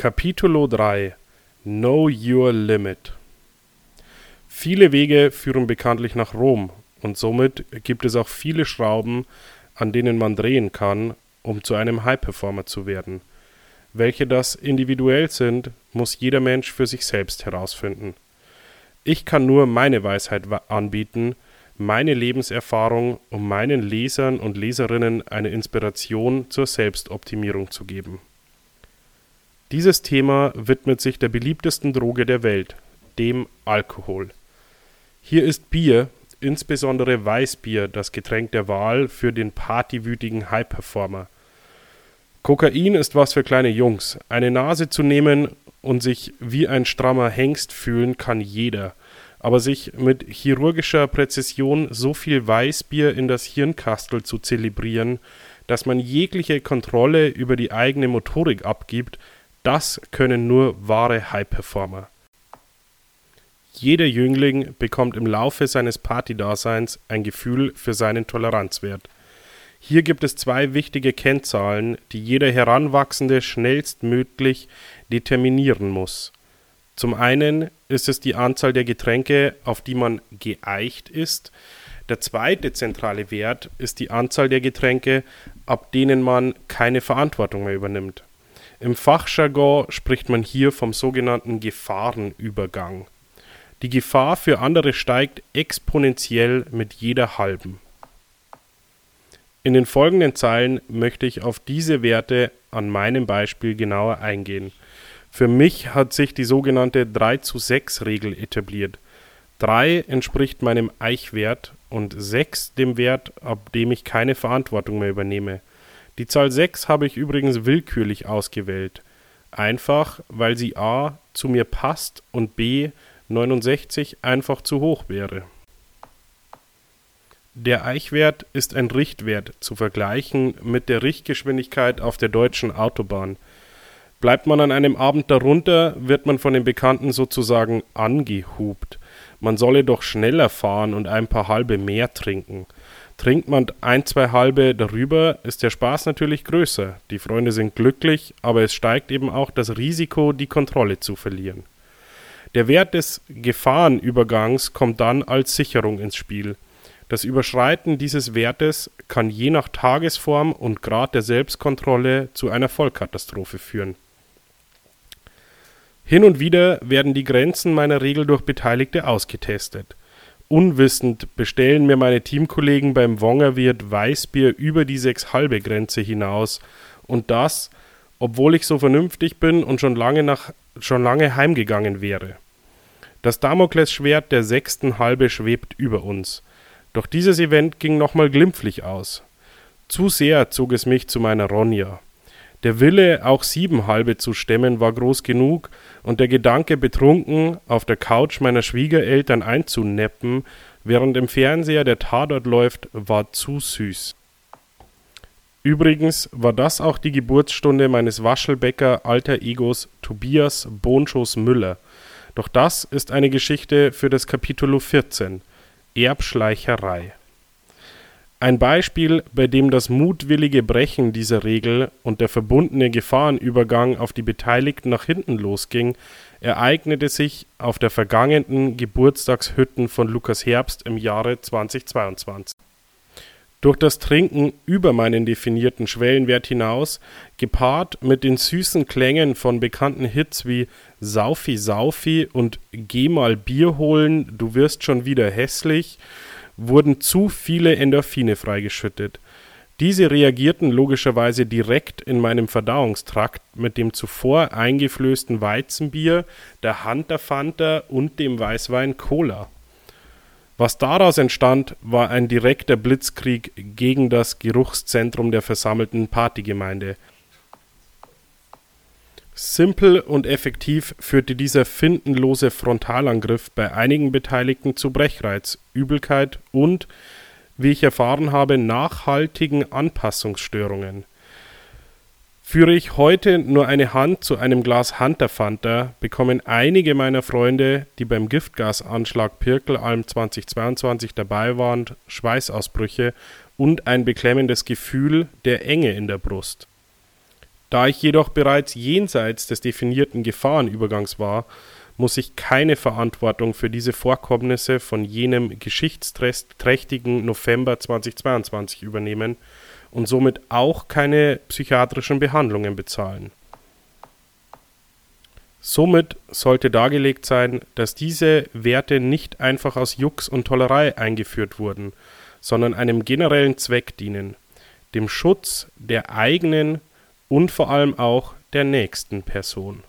Capitulo 3 Know Your Limit Viele Wege führen bekanntlich nach Rom und somit gibt es auch viele Schrauben, an denen man drehen kann, um zu einem High-Performer zu werden. Welche das individuell sind, muss jeder Mensch für sich selbst herausfinden. Ich kann nur meine Weisheit anbieten, meine Lebenserfahrung, um meinen Lesern und Leserinnen eine Inspiration zur Selbstoptimierung zu geben. Dieses Thema widmet sich der beliebtesten Droge der Welt, dem Alkohol. Hier ist Bier, insbesondere Weißbier, das Getränk der Wahl für den partywütigen High-Performer. Kokain ist was für kleine Jungs. Eine Nase zu nehmen und sich wie ein strammer Hengst fühlen kann jeder. Aber sich mit chirurgischer Präzision so viel Weißbier in das Hirnkastel zu zelebrieren, dass man jegliche Kontrolle über die eigene Motorik abgibt, das können nur wahre High-Performer. Jeder Jüngling bekommt im Laufe seines Partydaseins ein Gefühl für seinen Toleranzwert. Hier gibt es zwei wichtige Kennzahlen, die jeder Heranwachsende schnellstmöglich determinieren muss. Zum einen ist es die Anzahl der Getränke, auf die man geeicht ist. Der zweite zentrale Wert ist die Anzahl der Getränke, ab denen man keine Verantwortung mehr übernimmt. Im Fachjargon spricht man hier vom sogenannten Gefahrenübergang. Die Gefahr für andere steigt exponentiell mit jeder halben. In den folgenden Zeilen möchte ich auf diese Werte an meinem Beispiel genauer eingehen. Für mich hat sich die sogenannte 3 zu 6 Regel etabliert. 3 entspricht meinem Eichwert und 6 dem Wert, ab dem ich keine Verantwortung mehr übernehme. Die Zahl 6 habe ich übrigens willkürlich ausgewählt. Einfach, weil sie a. zu mir passt und b. 69 einfach zu hoch wäre. Der Eichwert ist ein Richtwert zu vergleichen mit der Richtgeschwindigkeit auf der deutschen Autobahn. Bleibt man an einem Abend darunter, wird man von den Bekannten sozusagen angehupt. Man solle doch schneller fahren und ein paar halbe mehr trinken. Trinkt man ein, zwei halbe darüber, ist der Spaß natürlich größer. Die Freunde sind glücklich, aber es steigt eben auch das Risiko, die Kontrolle zu verlieren. Der Wert des Gefahrenübergangs kommt dann als Sicherung ins Spiel. Das Überschreiten dieses Wertes kann je nach Tagesform und Grad der Selbstkontrolle zu einer Vollkatastrophe führen. Hin und wieder werden die Grenzen meiner Regel durch Beteiligte ausgetestet. Unwissend bestellen mir meine Teamkollegen beim Wongerwirt Weißbier über die sechs halbe Grenze hinaus und das, obwohl ich so vernünftig bin und schon lange nach schon lange heimgegangen wäre. Das Damoklesschwert der sechsten Halbe schwebt über uns. Doch dieses Event ging nochmal glimpflich aus. Zu sehr zog es mich zu meiner Ronja. Der Wille, auch sieben Halbe zu stemmen, war groß genug, und der Gedanke, betrunken auf der Couch meiner Schwiegereltern einzuneppen, während im Fernseher der Tatort läuft, war zu süß. Übrigens war das auch die Geburtsstunde meines Waschelbäcker alter Egos Tobias Bonschuss Müller. Doch das ist eine Geschichte für das Kapitulo 14 Erbschleicherei. Ein Beispiel, bei dem das mutwillige Brechen dieser Regel und der verbundene Gefahrenübergang auf die Beteiligten nach hinten losging, ereignete sich auf der vergangenen Geburtstagshütten von Lukas Herbst im Jahre 2022. Durch das Trinken über meinen definierten Schwellenwert hinaus, gepaart mit den süßen Klängen von bekannten Hits wie Saufi Saufi und Geh mal Bier holen, du wirst schon wieder hässlich, wurden zu viele Endorphine freigeschüttet. Diese reagierten logischerweise direkt in meinem Verdauungstrakt mit dem zuvor eingeflößten Weizenbier, der Hunter Fanta und dem Weißwein Cola. Was daraus entstand, war ein direkter Blitzkrieg gegen das Geruchszentrum der versammelten Partygemeinde – Simpel und effektiv führte dieser findenlose Frontalangriff bei einigen Beteiligten zu Brechreiz, Übelkeit und, wie ich erfahren habe, nachhaltigen Anpassungsstörungen. Führe ich heute nur eine Hand zu einem Glas Hunter Fanta, bekommen einige meiner Freunde, die beim Giftgasanschlag Pirkelalm 2022 dabei waren, Schweißausbrüche und ein beklemmendes Gefühl der Enge in der Brust Da ich jedoch bereits jenseits des definierten Gefahrenübergangs war, muss ich keine Verantwortung für diese Vorkommnisse von jenem geschichtsträchtigen November 2022 übernehmen und somit auch keine psychiatrischen Behandlungen bezahlen. Somit sollte dargelegt sein, dass diese Werte nicht einfach aus Jux und Tollerei eingeführt wurden, sondern einem generellen Zweck dienen, dem Schutz der eigenen und vor allem auch der nächsten Person